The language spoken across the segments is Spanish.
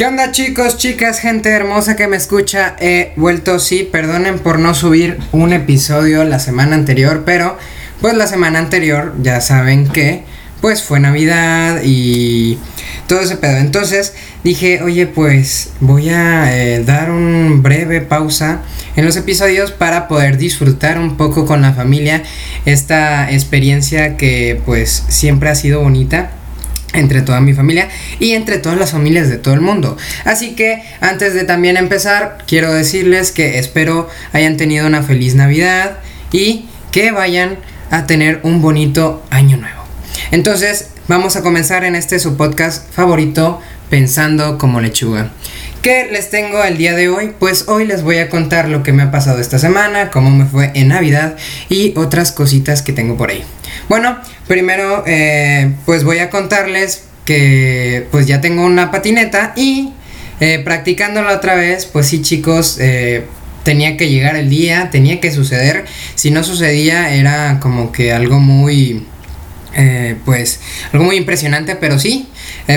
¿Qué onda chicos, chicas, gente hermosa que me escucha? He vuelto, sí, perdonen por no subir un episodio la semana anterior, pero pues la semana anterior ya saben que pues fue Navidad y todo ese pedo. Entonces dije, oye, pues voy a eh, dar un breve pausa en los episodios para poder disfrutar un poco con la familia esta experiencia que pues siempre ha sido bonita entre toda mi familia y entre todas las familias de todo el mundo. Así que antes de también empezar, quiero decirles que espero hayan tenido una feliz Navidad y que vayan a tener un bonito año nuevo. Entonces, vamos a comenzar en este su podcast favorito, Pensando como lechuga. ¿Qué les tengo el día de hoy? Pues hoy les voy a contar lo que me ha pasado esta semana, cómo me fue en Navidad y otras cositas que tengo por ahí. Bueno, primero eh, pues voy a contarles que pues ya tengo una patineta y eh, practicándola otra vez, pues sí chicos, eh, tenía que llegar el día, tenía que suceder. Si no sucedía era como que algo muy... pues algo muy impresionante, pero sí,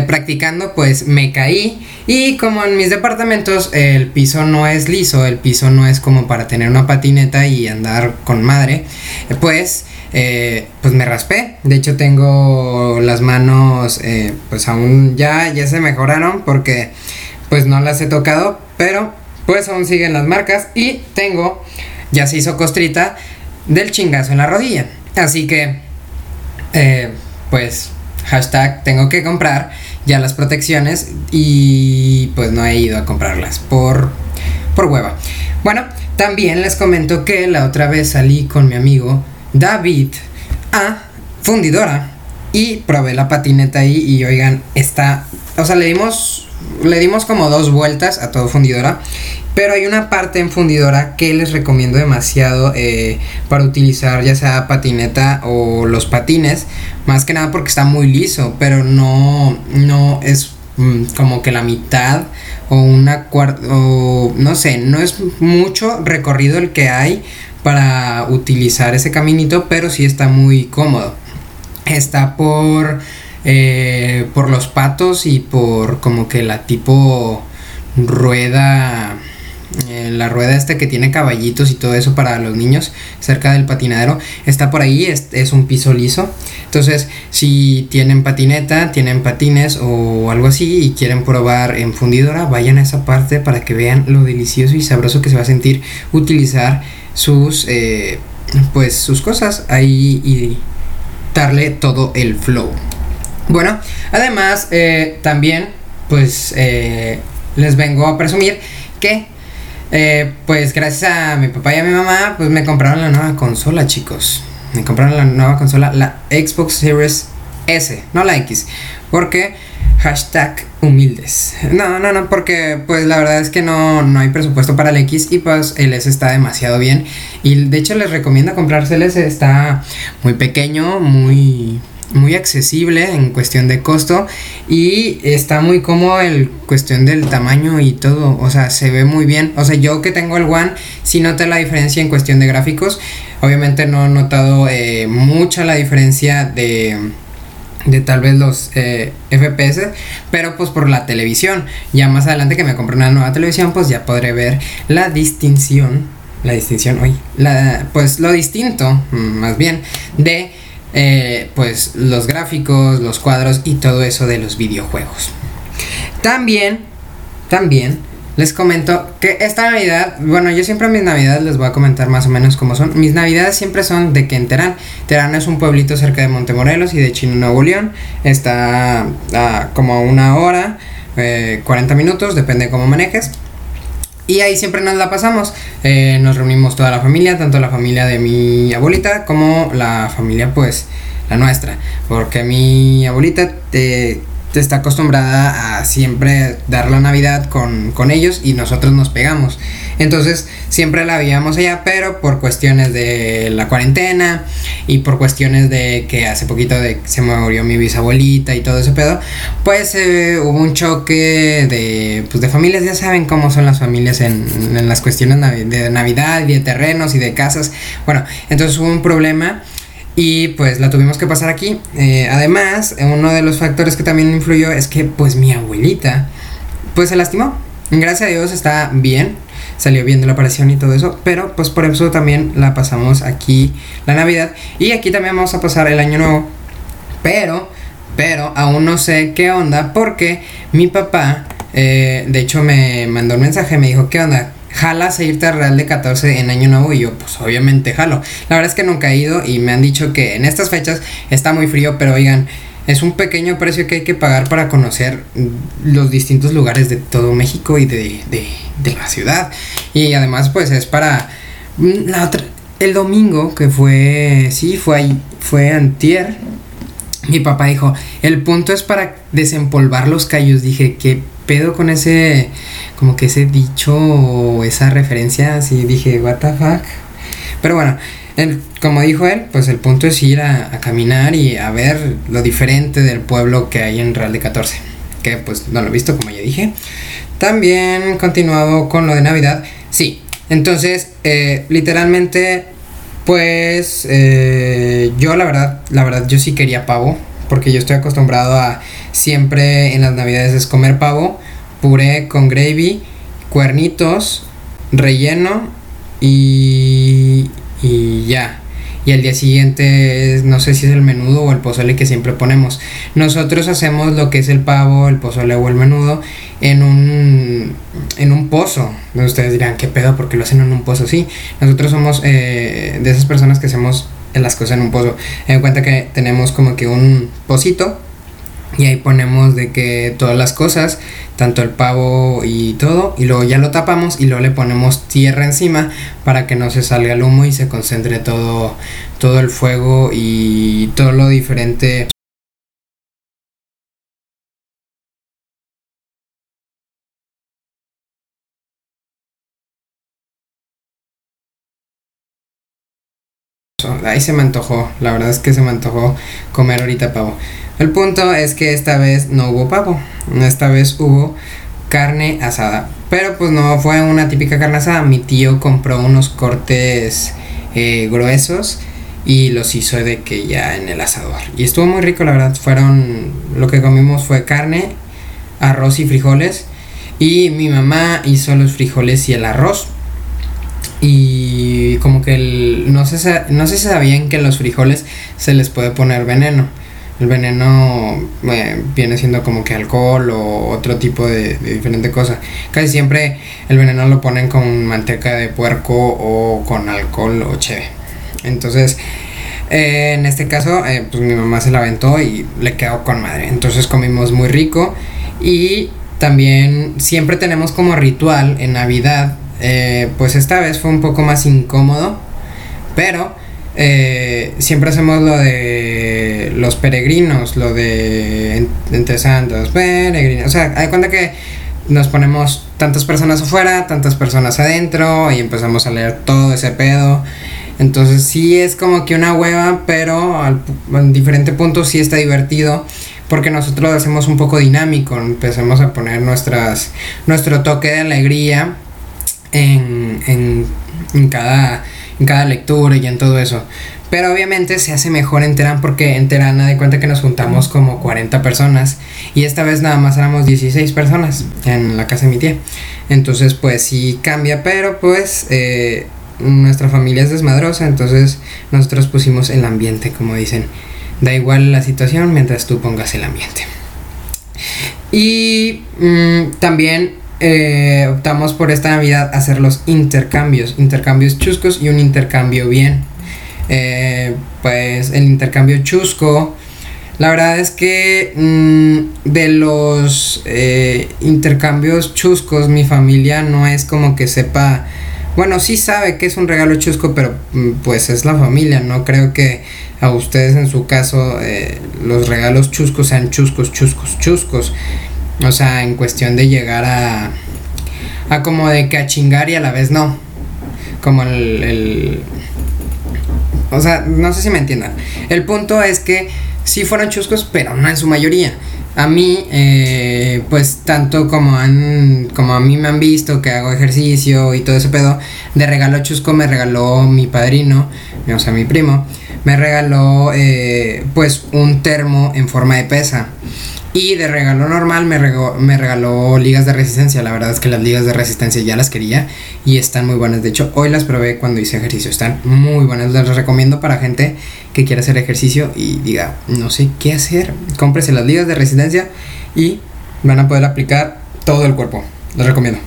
practicando pues me caí y como en mis departamentos el piso no es liso, el piso no es como para tener una patineta y andar con madre, pues eh, pues me raspé. De hecho tengo las manos, eh, pues aún ya, ya se mejoraron porque pues no las he tocado, pero pues aún siguen las marcas y tengo, ya se hizo costrita del chingazo en la rodilla. Así que, eh, pues, hashtag tengo que comprar ya las protecciones y pues no he ido a comprarlas por, por hueva. Bueno, también les comento que la otra vez salí con mi amigo David a fundidora y probé la patineta ahí y oigan, está, o sea, le dimos, le dimos como dos vueltas a todo fundidora, pero hay una parte en fundidora que les recomiendo demasiado eh, para utilizar ya sea patineta o los patines, más que nada porque está muy liso, pero no, no es mm, como que la mitad o una cuarta, no sé, no es mucho recorrido el que hay para utilizar ese caminito, pero sí está muy cómodo. Está por, eh, por los patos y por como que la tipo rueda eh, la rueda esta que tiene caballitos y todo eso para los niños cerca del patinadero está por ahí, es, es, un piso liso. Entonces, si tienen patineta, tienen patines o algo así y quieren probar en fundidora, vayan a esa parte para que vean lo delicioso y sabroso que se va a sentir utilizar sus, eh, pues, sus cosas ahí y darle todo el flow. Bueno, además, eh, también, pues, les vengo a presumir que eh, pues gracias a mi papá y a mi mamá, pues me compraron la nueva consola, chicos. Me compraron la nueva consola, la Xbox Series S, no la X. Porque hashtag humildes. No, no, no, porque pues la verdad es que no, no hay presupuesto para el X y pues el S está demasiado bien. Y de hecho les recomiendo comprarse el S, está muy pequeño, muy muy accesible en cuestión de costo y está muy cómodo en cuestión del tamaño y todo, o sea, se ve muy bien. O sea, yo que tengo el One, sí noté la diferencia en cuestión de gráficos. Obviamente no he notado eh, mucha la diferencia de de tal vez los eh, FPS, pero pues por la televisión. Ya más adelante que me compre una nueva televisión, pues ya podré ver la distinción, la distinción, hoy, la, pues lo distinto, mm, más bien, de eh, pues los gráficos, los cuadros y todo eso de los videojuegos. También, también les comento que esta Navidad, bueno, yo siempre a mis Navidades les voy a comentar más o menos cómo son. Mis Navidades siempre son de que en Terán. Terán es un pueblito cerca de Montemorelos y de Chino, Nuevo León. Está a como una hora, 40 eh, minutos, depende de cómo manejes. Y ahí siempre nos la pasamos. Eh, nos reunimos toda la familia, tanto la familia de mi abuelita como la familia, pues, la nuestra. Porque mi abuelita te está acostumbrada a siempre dar la Navidad con, con, ellos y nosotros nos pegamos. Entonces siempre la veíamos allá, pero por cuestiones de la cuarentena y por cuestiones de que hace poquito de, se murió mi bisabuelita y todo ese pedo, pues eh, hubo un choque de, pues, de familias, ya saben cómo son las familias en, en las cuestiones de Navidad y de terrenos y de casas. Bueno, entonces hubo un problema y pues la tuvimos que pasar aquí. Eh, además, uno de los factores que también influyó es que pues mi abuelita pues se lastimó. Gracias a Dios está bien, salió bien de la operación y todo eso, pero pues por eso también la pasamos aquí la Navidad y aquí también vamos a pasar el año nuevo. Pero, pero aún no sé qué onda porque mi papá, eh, de hecho me mandó un mensaje, me dijo, ¿qué onda? ¿Jalas a irte a Real de 14 en Año Nuevo? Y yo, pues obviamente jalo. La verdad es que nunca he ido y me han dicho que en estas fechas está muy frío, pero oigan, es un pequeño precio que hay que pagar para conocer los distintos lugares de todo México y de, de, la ciudad. Y además, pues es para la otra. El domingo, que fue. Sí, fue ahí. Fue antier. Mi papá dijo: El punto es para desempolvar los callos. Dije: ¿Qué pedo con ese. Como que ese dicho o esa referencia? Así dije: ¿What the fuck? Pero bueno, el, como dijo él, pues el punto es ir a, caminar y a ver lo diferente del pueblo que hay en Real de 14. Que pues no lo he visto, como ya dije. También continuado con lo de Navidad. Sí, entonces, eh, literalmente, pues eh, yo la verdad, la verdad, yo sí quería pavo. Porque yo estoy acostumbrado a siempre en las navidades es comer pavo, puré con gravy, cuernitos, relleno y, y ya. Y al día siguiente no sé si es el menudo o el pozole que siempre ponemos. Nosotros hacemos lo que es el pavo, el pozole o el menudo en un, en un pozo. Ustedes dirán, ¿qué pedo? porque lo hacen en un pozo? Sí, nosotros somos eh, de esas personas que hacemos las cosas en un pozo. En cuenta que tenemos como que un pocito y ahí ponemos de que todas las cosas, tanto el pavo y todo, y luego ya lo tapamos y luego le ponemos tierra encima para que no se salga el humo y se concentre todo, todo el fuego y todo lo diferente. Ahí se me antojó, la verdad es que se me antojó comer ahorita pavo. El punto es que esta vez no hubo pavo, esta vez hubo carne asada. Pero pues no fue una típica carne asada, mi tío compró unos cortes eh, gruesos y los hizo de que ya en el asador. Y estuvo muy rico, la verdad. Fueron, lo que comimos fue carne, arroz y frijoles. Y mi mamá hizo los frijoles y el arroz. Y como que el, no, sé, no si sabían que los frijoles se les puede poner veneno. El veneno eh, viene siendo como que alcohol o otro tipo de, diferente cosa. Casi siempre el veneno lo ponen con manteca de puerco o con alcohol o cheve. Entonces, eh, en este caso, eh, pues mi mamá se la aventó y le quedó con madre. Entonces comimos muy rico y también siempre tenemos como ritual en Navidad. pues esta vez fue un poco más incómodo, pero siempre hacemos lo de los peregrinos, lo de entre santos, peregrinos. O sea, hay cuenta que nos ponemos tantas personas afuera, tantas personas adentro y empezamos a leer todo ese pedo. Entonces sí es como que una hueva, pero al, en diferente puntos sí está divertido porque nosotros lo hacemos un poco dinámico, empezamos a poner nuestras, nuestro toque de alegría en, en, en cada en cada lectura y en todo eso. Pero obviamente se hace mejor en Terán porque en Terán de cuenta que nos juntamos como 40 personas y esta vez nada más éramos 16 personas en la casa de mi tía. Entonces pues sí cambia, pero pues eh, nuestra familia es desmadrosa, entonces nosotros pusimos el ambiente, como dicen. Da igual la situación mientras tú pongas el ambiente. Y mm, también eh, optamos por esta Navidad hacer los intercambios, intercambios chuscos y un intercambio bien. Eh, pues el intercambio chusco, la verdad es que mm, de los eh, intercambios chuscos, mi familia no es como que sepa, bueno, sí sabe que es un regalo chusco, pero mm, pues es la familia, no creo que a ustedes en su caso los regalos chuscos sean chuscos, chuscos, chuscos. O sea, en cuestión de llegar a. a como de que a chingar y a la vez no. Como el. O sea, no sé si me entiendan. El punto es que sí fueron chuscos, pero no en su mayoría. A mí, eh, pues tanto como han, como a mí me han visto que hago ejercicio y todo ese pedo, de regalo chusco me regaló mi padrino, o sea, mi primo, me regaló eh, pues un termo en forma de pesa. Y de regalo normal me, me regaló ligas de resistencia. La verdad es que las ligas de resistencia ya las quería y están muy buenas. De hecho, hoy las probé cuando hice ejercicio. Están muy buenas. Las recomiendo para gente que quiera hacer ejercicio y diga, no sé qué hacer. Cómprese las ligas de resistencia y van a poder aplicar todo el cuerpo. Les recomiendo.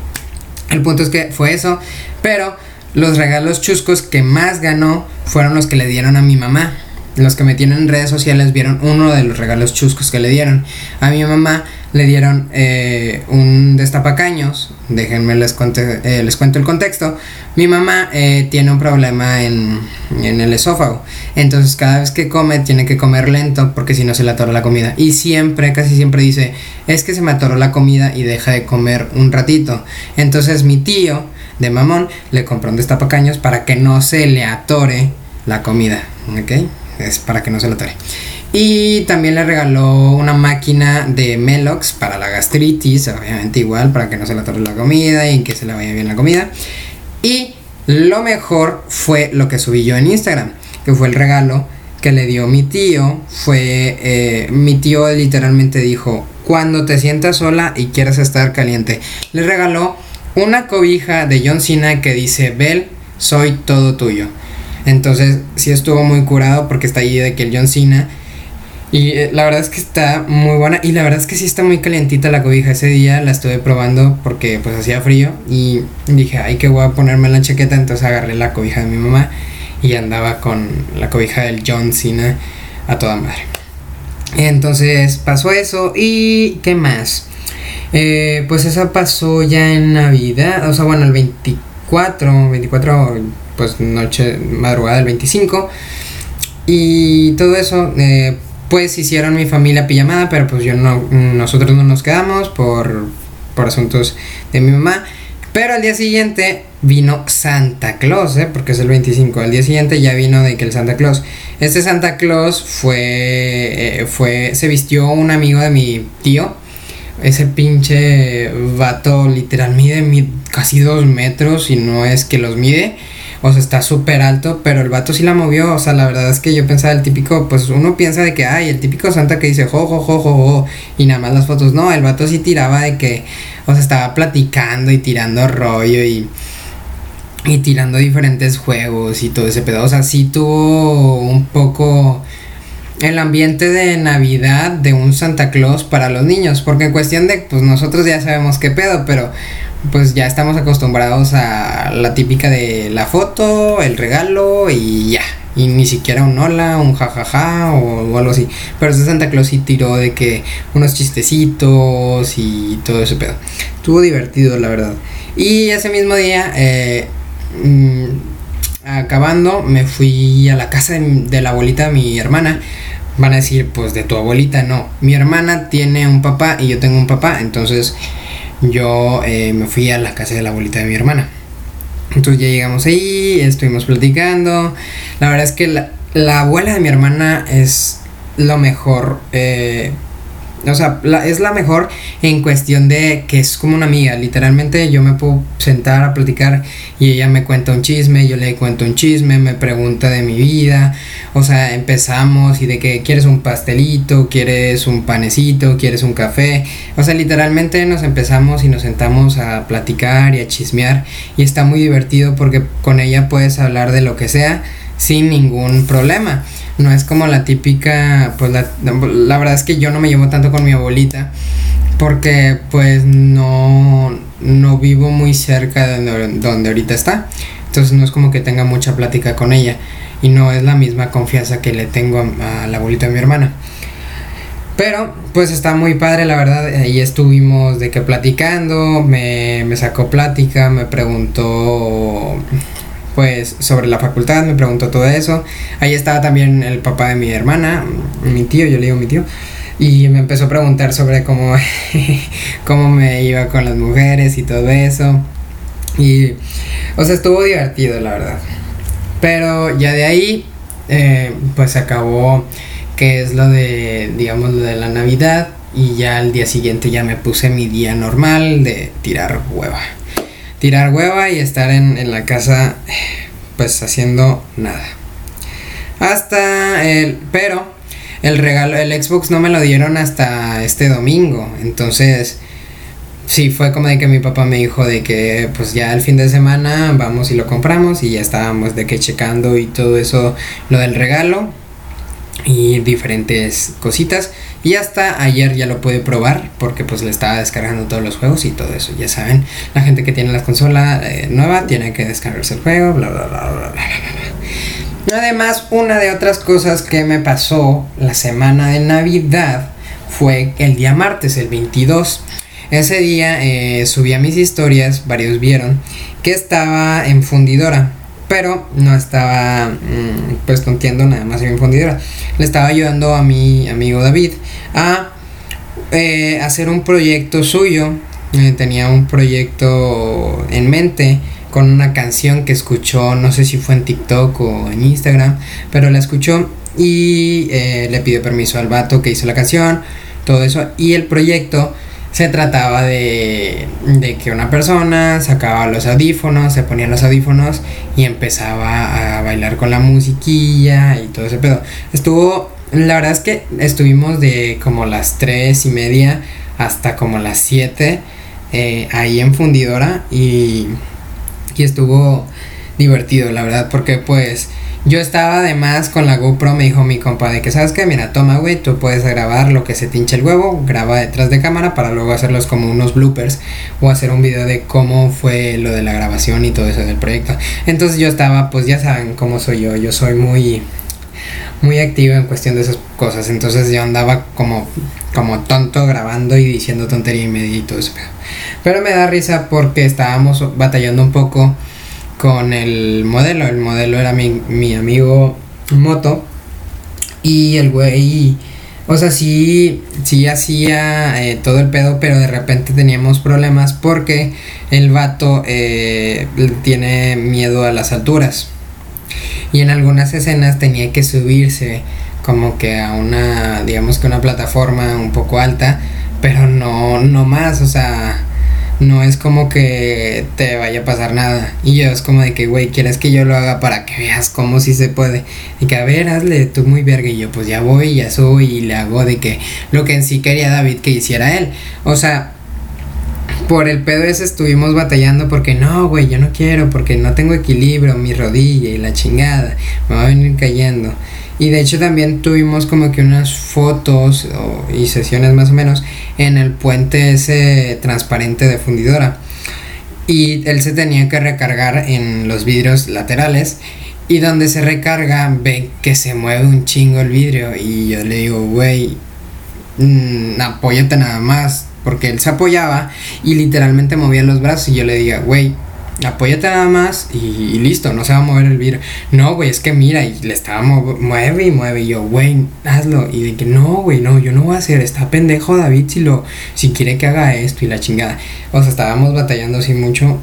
El punto es que fue eso. Pero los regalos chuscos que más ganó fueron los que le dieron a mi mamá los que me tienen en redes sociales vieron uno de los regalos chuscos que le dieron. A mi mamá le dieron eh, un destapacaños. Déjenme les, eh, les cuento el contexto. Mi mamá eh, tiene un problema en, en, el esófago. Entonces cada vez que come tiene que comer lento porque si no se le atora la comida. Y siempre, casi siempre dice, es que se me atoró la comida y deja de comer un ratito. Entonces mi tío de mamón le compró un destapacaños para que no se le atore la comida. ¿Ok? Es para que no se lo tore. Y también le regaló una máquina de Melox para la gastritis, obviamente igual, para que no se le atore la comida y que se le vaya bien la comida. Y lo mejor fue lo que subí yo en Instagram, que fue el regalo que le dio mi tío. Fue, eh, mi tío literalmente dijo, cuando te sientas sola y quieras estar caliente, le regaló una cobija de John Cena que dice, Bel, soy todo tuyo. Entonces sí estuvo muy curado porque está ahí de que el John Cena. Y eh, la verdad es que está muy buena. Y la verdad es que sí está muy calientita la cobija. Ese día la estuve probando porque pues hacía frío. Y dije, ay, que voy a ponerme la chaqueta. Entonces agarré la cobija de mi mamá. Y andaba con la cobija del John Cena a toda madre. Entonces pasó eso. ¿Y qué más? Eh, pues esa pasó ya en Navidad. O sea, bueno, el 24. 24 pues noche, madrugada del 25. Y todo eso, eh, pues hicieron mi familia pijamada, pero pues yo no, nosotros no nos quedamos por, por asuntos de mi mamá. Pero al día siguiente vino Santa Claus, ¿eh? porque es el 25. Al día siguiente ya vino de que el Santa Claus. Este Santa Claus fue, eh, fue, se vistió un amigo de mi tío. Ese pinche vato literal mide casi dos metros y no es que los mide. O sea, está súper alto, pero el vato sí la movió. O sea, la verdad es que yo pensaba el típico, pues uno piensa de que, ay, el típico Santa que dice, jo, jo, jo, jo, jo, y nada más las fotos. No, el vato sí tiraba de que, o sea, estaba platicando y tirando rollo y, y tirando diferentes juegos y todo ese pedo. O sea, sí tuvo un poco el ambiente de Navidad de un Santa Claus para los niños. Porque en cuestión de, pues nosotros ya sabemos qué pedo, pero pues ya estamos acostumbrados a la típica de la foto, el regalo y ya. Y ni siquiera un hola, un jajaja o, algo así. Pero ese Santa Claus sí tiró de que unos chistecitos y todo ese pedo. Estuvo divertido, la verdad. Y ese mismo día, eh, mm, acabando, me fui a la casa de, de la abuelita de mi hermana. Van a decir, pues de tu abuelita, no. Mi hermana tiene un papá y yo tengo un papá, entonces yo eh, me fui a la casa de la abuelita de mi hermana. Entonces ya llegamos ahí, estuvimos platicando. La verdad es que la, la abuela de mi hermana es lo mejor. Eh, o sea, es la mejor en cuestión de que es como una amiga. Literalmente yo me puedo sentar a platicar y ella me cuenta un chisme, yo le cuento un chisme, me pregunta de mi vida. O sea, empezamos y de que quieres un pastelito, quieres un panecito, quieres un café. O sea, literalmente nos empezamos y nos sentamos a platicar y a chismear. Y está muy divertido porque con ella puedes hablar de lo que sea sin ningún problema. No es como la típica, pues la, la verdad es que yo no me llevo tanto con mi abuelita porque pues no, no vivo muy cerca de donde, ahorita está. Entonces no es como que tenga mucha plática con ella y no es la misma confianza que le tengo a, la abuelita de mi hermana. Pero, pues está muy padre, la verdad. Ahí estuvimos de que platicando, me, me sacó plática, me preguntó pues sobre la facultad, me preguntó todo eso. Ahí estaba también el papá de mi hermana, mi tío, yo le digo mi tío. Y me empezó a preguntar sobre cómo, cómo me iba con las mujeres y todo eso. Y, o sea, estuvo divertido, la verdad. Pero ya de ahí, eh, pues acabó, que es lo de, digamos, lo de la Navidad. Y ya al día siguiente ya me puse mi día normal de tirar hueva tirar hueva y estar en, la casa pues haciendo nada. Hasta el... Pero el regalo, el Xbox no me lo dieron hasta este domingo. Entonces, sí, fue como de que mi papá me dijo de que pues ya el fin de semana vamos y lo compramos y ya estábamos de que checando y todo eso, lo del regalo y diferentes cositas. Y hasta ayer ya lo pude probar porque pues le estaba descargando todos los juegos y todo eso. Ya saben, la gente que tiene la consola eh, nueva tiene que descargarse el juego, bla, bla, bla, bla, bla. Además, una de otras cosas que me pasó la semana de Navidad fue el día martes, el 22. Ese día eh, subí a mis historias, varios vieron, que estaba en fundidora pero no estaba mm, pues contiendo nada más en fundidora. Le estaba ayudando a mi amigo David a eh, hacer un proyecto suyo. Eh, tenía un proyecto en mente con una canción que escuchó, no sé si fue en TikTok o en Instagram, pero la escuchó y le pidió permiso al vato que hizo la canción, todo eso. Y el proyecto se trataba de, de, que una persona sacaba los audífonos, se ponía los audífonos y empezaba a bailar con la musiquilla y todo ese pedo. Estuvo, la verdad es que estuvimos de como las tres y media hasta como las 7 eh, ahí en fundidora y, y estuvo divertido, la verdad, porque pues yo estaba además con la GoPro, me dijo mi compa de que, ¿sabes qué? Mira, toma, güey, tú puedes grabar lo que se te el huevo, graba detrás de cámara para luego hacerlos como unos bloopers o hacer un video de cómo fue lo de la grabación y todo eso del proyecto. Entonces yo estaba, pues ya saben cómo soy yo, yo soy muy muy activo en cuestión de esas cosas, entonces yo andaba como como tonto grabando y diciendo tontería y media y todo eso. Pero me da risa porque estábamos batallando un poco con el modelo. El modelo era mi, mi amigo Moto. Y el güey, o sea, sí, sí hacía eh, todo el pedo, pero de repente teníamos problemas porque el vato eh, tiene miedo a las alturas. Y en algunas escenas tenía que subirse como que a una, digamos que una plataforma un poco alta, pero no, no más, o sea, no es como que te vaya a pasar nada. Y yo es como de que, güey, ¿quieres que yo lo haga para que veas cómo sí se puede? Y que, a ver, hazle tú muy verga. Y yo, pues ya voy, ya soy y le hago de que lo que en sí quería David que hiciera él. O sea, por el pedo ese estuvimos batallando porque no, güey, yo no quiero, porque no tengo equilibrio, mi rodilla y la chingada, me va a venir cayendo. Y de hecho también tuvimos como que unas fotos y sesiones más o menos en el puente ese transparente de fundidora. Y él se tenía que recargar en los vidrios laterales. Y donde se recarga ve que se mueve un chingo el vidrio. Y yo le digo, güey, mmm, apóyate nada más. Porque él se apoyaba y literalmente movía los brazos. Y yo le digo, güey, apóyate nada más y, listo, no se va a mover el vidrio. No, güey, es que mira, y le estaba mueve y mueve. Y yo, güey, hazlo. Y de que no, güey, no, yo no voy a hacer. Está pendejo David si lo, si quiere que haga esto y la chingada. O sea, estábamos batallando así mucho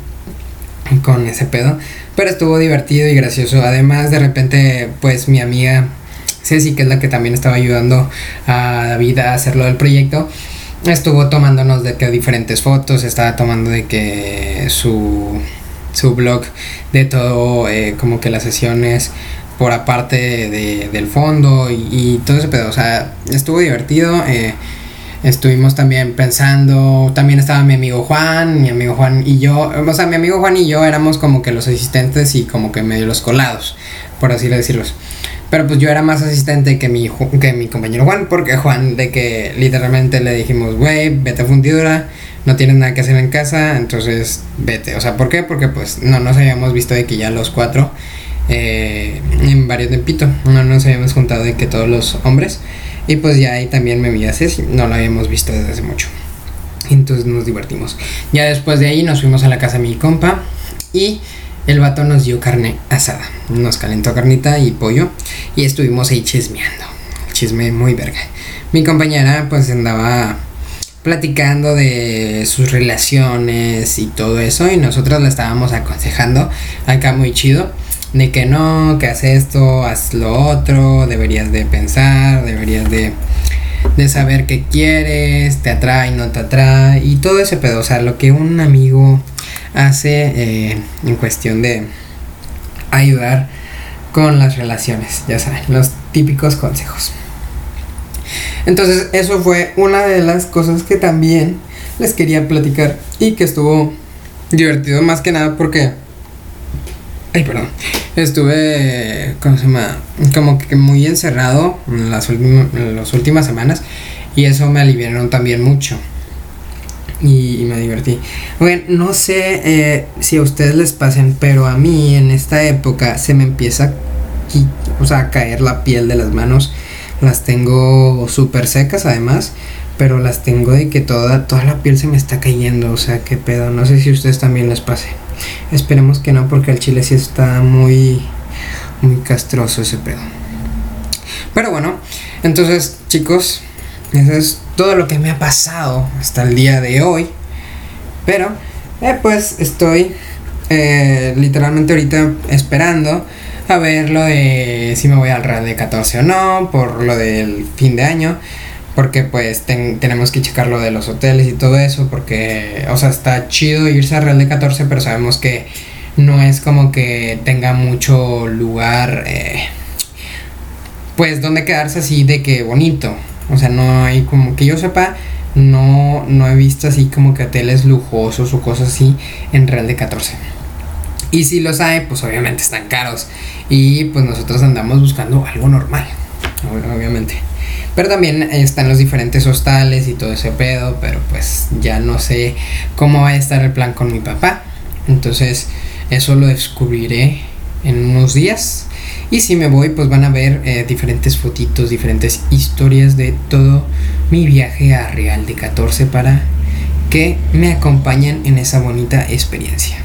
con ese pedo. Pero estuvo divertido y gracioso. Además, de repente, pues mi amiga Ceci, que es la que también estaba ayudando a David a hacerlo del proyecto estuvo tomándonos de que diferentes fotos, estaba tomando de que su su blog de todo, eh, como que las sesiones por aparte de, del fondo y, todo ese pedo. O sea, estuvo divertido. Eh, estuvimos también pensando, también estaba mi amigo Juan, mi amigo Juan y yo, o sea, mi amigo Juan y yo éramos como que los asistentes y como que medio los colados, por así decirlos. Pero pues yo era más asistente que mi, que mi compañero Juan, porque Juan de que literalmente le dijimos, güey, vete a fundidura, no tienes nada que hacer en casa, entonces vete. O sea, ¿por qué? Porque pues no nos habíamos visto de que ya los cuatro eh, en varios tempito, no nos habíamos juntado de que todos los hombres. Y pues ya ahí también me vi a no lo habíamos visto desde hace mucho. Entonces nos divertimos. Ya después de ahí nos fuimos a la casa de mi compa y el vato nos dio carne asada. Nos calentó carnita y pollo y estuvimos ahí chismeando. Chisme muy verga. Mi compañera pues andaba platicando de sus relaciones y todo eso y nosotros le estábamos aconsejando acá muy chido de que no, que haz esto, haz lo otro, deberías de pensar, deberías de, de saber qué quieres, te atrae, no te atrae y todo ese pedo, o sea, lo que un amigo hace eh, en cuestión de ayudar con las relaciones, ya saben, los típicos consejos. Entonces, eso fue una de las cosas que también les quería platicar y que estuvo divertido más que nada porque... Ay, perdón. Estuve, ¿cómo se llama? Como que muy encerrado en las, en las últimas semanas y eso me aliviaron también mucho. Y, me divertí. Bueno, no sé eh, si a ustedes les pasen, pero a mí en esta época se me empieza o sea, a caer la piel de las manos. Las tengo súper secas además, pero las tengo de que toda, toda la piel se me está cayendo. O sea, qué pedo. No sé si a ustedes también les pase. Esperemos que no, porque el chile sí está muy, muy castroso ese pedo. Pero bueno, entonces chicos, eso es todo lo que me ha pasado hasta el día de hoy. Pero, eh, pues estoy eh, literalmente ahorita esperando a ver lo de si me voy al Real de 14 o no, por lo del fin de año. Porque pues tenemos que checar lo de los hoteles y todo eso. Porque, o sea, está chido irse al Real de 14, pero sabemos que no es como que tenga mucho lugar, eh, pues donde quedarse así de que bonito. O sea, no hay como que yo sepa, no, no he visto así como que hoteles lujosos o cosas así en Real de 14. Y si los hay, pues obviamente están caros. Y pues nosotros andamos buscando algo normal, obviamente. Pero también están los diferentes hostales y todo ese pedo, pero pues ya no sé cómo va a estar el plan con mi papá. Entonces eso lo descubriré en unos días. Y si me voy, pues van a ver eh, diferentes fotitos, diferentes historias de todo mi viaje a Real de 14 para que me acompañen en esa bonita experiencia.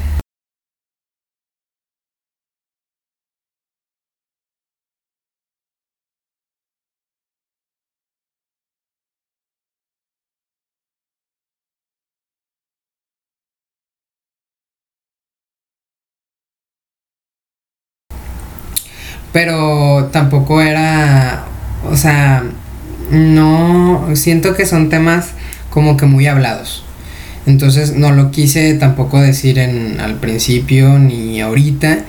Pero tampoco era, o sea, no, siento que son temas como que muy hablados. Entonces no lo quise tampoco decir en, al principio ni ahorita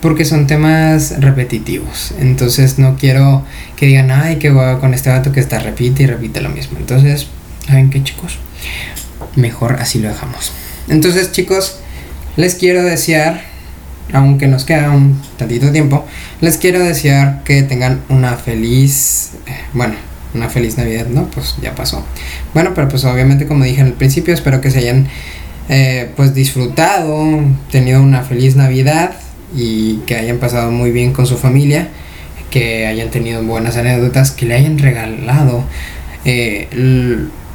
porque son temas repetitivos. Entonces no quiero que digan, ay, que voy con este vato que está repite y repite lo mismo. Entonces, ¿saben qué chicos? Mejor así lo dejamos. Entonces chicos, les quiero desear aunque nos queda un tantito tiempo, les quiero desear que tengan una feliz, bueno, una feliz Navidad, ¿no? Pues ya pasó. Bueno, pero pues obviamente como dije en el principio, espero que se hayan eh, pues disfrutado, tenido una feliz Navidad y que hayan pasado muy bien con su familia, que hayan tenido buenas anécdotas, que le hayan regalado eh,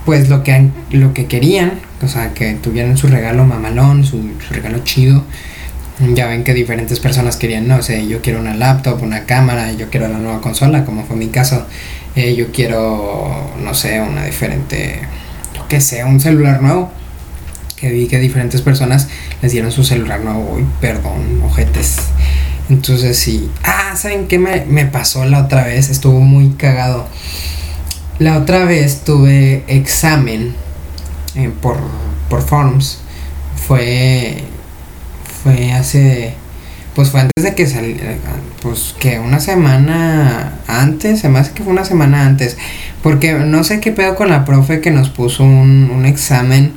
pues lo que, lo que querían, o sea, que tuvieran su regalo mamalón, su regalo chido ya ven que diferentes personas querían, no sé, yo quiero una laptop, una cámara, yo quiero la nueva consola, como fue mi caso. Eh, yo quiero, no sé, una diferente, lo que sea, un celular nuevo. Que vi que diferentes personas les dieron su celular nuevo. Uy, perdón, ojetes. Entonces sí. Ah, ¿saben qué me, me pasó la otra vez? Estuvo muy cagado. La otra vez tuve examen eh, por, por Forms. Fue fue hace pues fue antes de que saliera, pues que una semana antes, se me hace que fue una semana antes, porque no sé qué pedo con la profe que nos puso un, un examen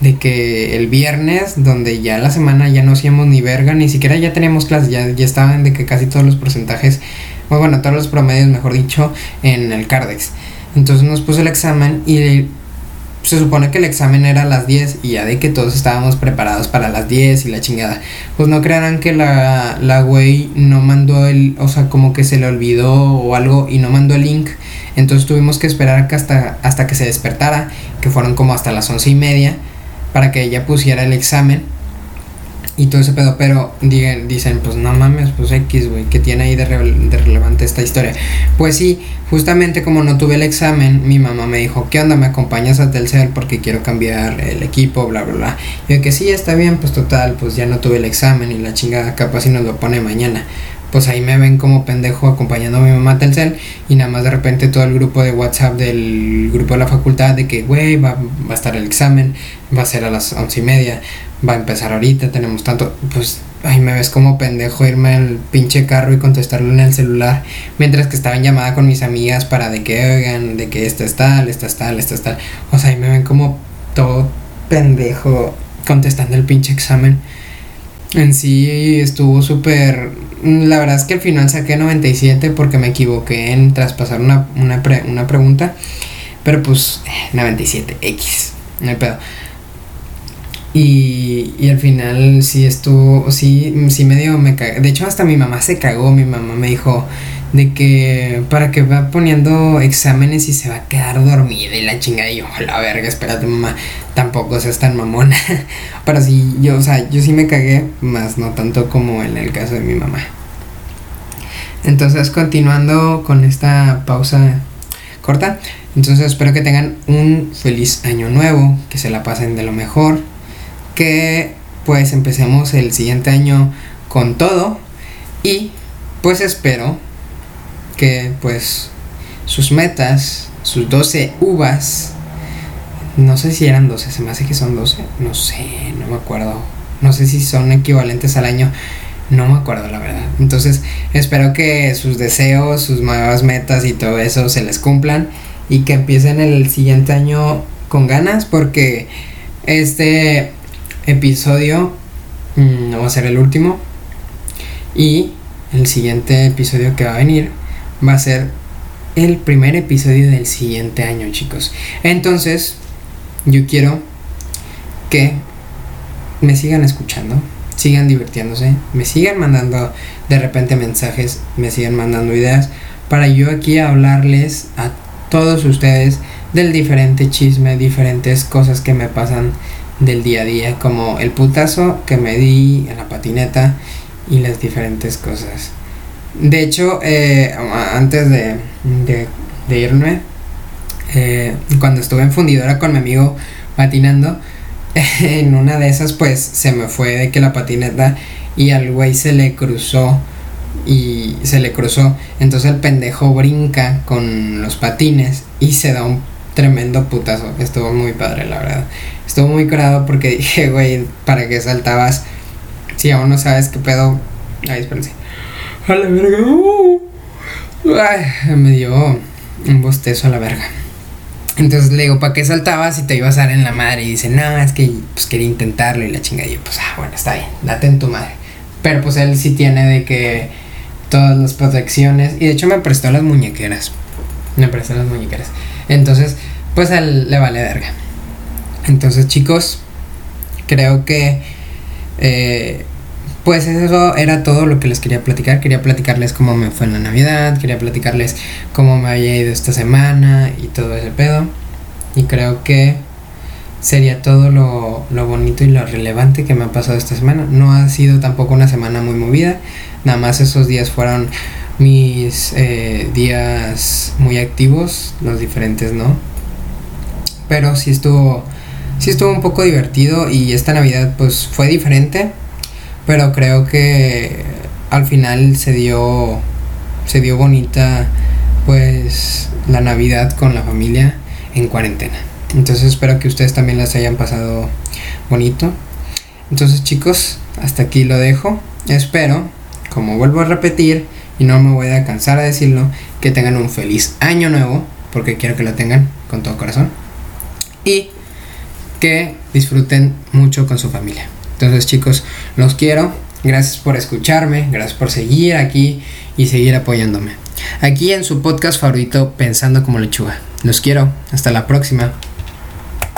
de que el viernes, donde ya la semana ya no hacíamos ni verga, ni siquiera ya teníamos clases, ya, ya estaban de que casi todos los porcentajes, bueno, todos los promedios, mejor dicho, en el Cardex. Entonces nos puso el examen y se supone que el examen era a las 10 y ya de que todos estábamos preparados para las 10 y la chingada. Pues no creerán que la, la güey no mandó el, o sea, como que se le olvidó o algo y no mandó el link. Entonces tuvimos que esperar hasta, hasta que se despertara, que fueron como hasta las once y media, para que ella pusiera el examen y todo ese pedo, pero dicen, pues no mames, pues X, güey, que tiene ahí de, de, relevante esta historia. Pues sí, justamente como no tuve el examen, mi mamá me dijo, ¿qué onda? ¿Me acompañas a Telcel porque quiero cambiar el equipo, bla, bla, bla? Y yo que sí, está bien, pues total, pues ya no tuve el examen y la chingada capaz si nos lo pone mañana. Pues ahí me ven como pendejo acompañando a mi mamá a Telcel y nada más de repente todo el grupo de WhatsApp del grupo de la facultad de que, güey, va, va a estar el examen, va a ser a las once y media, va a empezar ahorita, tenemos tanto, pues ahí me ves como pendejo irme al pinche carro y contestarlo en el celular mientras que estaba en llamada con mis amigas para de que oigan, de que esta es tal, esta es tal, esta es tal. O sea, ahí me ven como todo pendejo contestando el pinche examen. En sí estuvo súper... La verdad es que al final saqué 97 porque me equivoqué en traspasar una, una, una pregunta. Pero pues 97, X. No hay pedo. Y, y al final sí estuvo, sí, sí medio me cagó. De hecho hasta mi mamá se cagó, mi mamá me dijo de que para que va poniendo exámenes y se va a quedar dormida y la chingada y yo, la verga, espérate mamá, tampoco seas tan mamona. Pero sí, yo, o sea, yo sí me cagué, más no tanto como en el caso de mi mamá. Entonces, continuando con esta pausa corta, entonces espero que tengan un feliz año nuevo, que se la pasen de lo mejor, que pues empecemos el siguiente año con todo y pues espero que pues sus metas, sus 12 uvas, no sé si eran 12, se me hace que son 12, no sé, no me acuerdo, no sé si son equivalentes al año, no me acuerdo la verdad. Entonces espero que sus deseos, sus nuevas metas y todo eso se les cumplan y que empiecen el siguiente año con ganas porque este episodio mm, no va a ser el último y el siguiente episodio que va a venir va a ser el primer episodio del siguiente año, chicos. Entonces, yo quiero que me sigan escuchando, sigan divirtiéndose, me sigan mandando de repente mensajes, me sigan mandando ideas para yo aquí hablarles a todos ustedes del diferente chisme, diferentes cosas que me pasan del día a día, como el putazo que me di en la patineta y las diferentes cosas. De hecho, eh, antes de, irme, eh, cuando estuve en fundidora con mi amigo patinando, en una de esas pues se me fue de que la patineta y al güey se le cruzó y se le cruzó. Entonces el pendejo brinca con los patines y se da un tremendo putazo. Estuvo muy padre, la verdad. Estuvo muy curado porque dije, güey, ¿para qué saltabas? Si aún no sabes qué pedo. Ay, espérense a la verga. Uh. Ay, me dio un bostezo a la verga. Entonces le digo, ¿para qué saltabas si te ibas a dar en la madre? Y dice, no, es que pues quería intentarlo y la chinga. Y yo, pues, ah, bueno, está bien, date en tu madre. Pero pues él sí tiene de que todas las protecciones. Y de hecho me prestó las muñequeras. Me prestó las muñequeras. Entonces, pues a él le vale verga. Entonces, chicos, creo que eh, pues eso era todo lo que les quería platicar. Quería platicarles cómo me fue en la Navidad, quería platicarles cómo me había ido esta semana y todo ese pedo. Y creo que sería todo lo, bonito y lo relevante que me ha pasado esta semana. No ha sido tampoco una semana muy movida, nada más esos días fueron mis eh, días muy activos, los diferentes no. Pero sí estuvo, sí estuvo un poco divertido y esta Navidad pues fue diferente pero creo que al final se dio se dio bonita pues la Navidad con la familia en cuarentena. Entonces espero que ustedes también las hayan pasado bonito. Entonces chicos, hasta aquí lo dejo. Espero, como vuelvo a repetir, y no me voy a cansar a decirlo, que tengan un feliz año nuevo, porque quiero que lo tengan con todo corazón. Y que disfruten mucho con su familia. Entonces chicos, los quiero. Gracias por escucharme, gracias por seguir aquí y seguir apoyándome. Aquí en su podcast favorito, Pensando como lechuga. Los quiero. Hasta la próxima.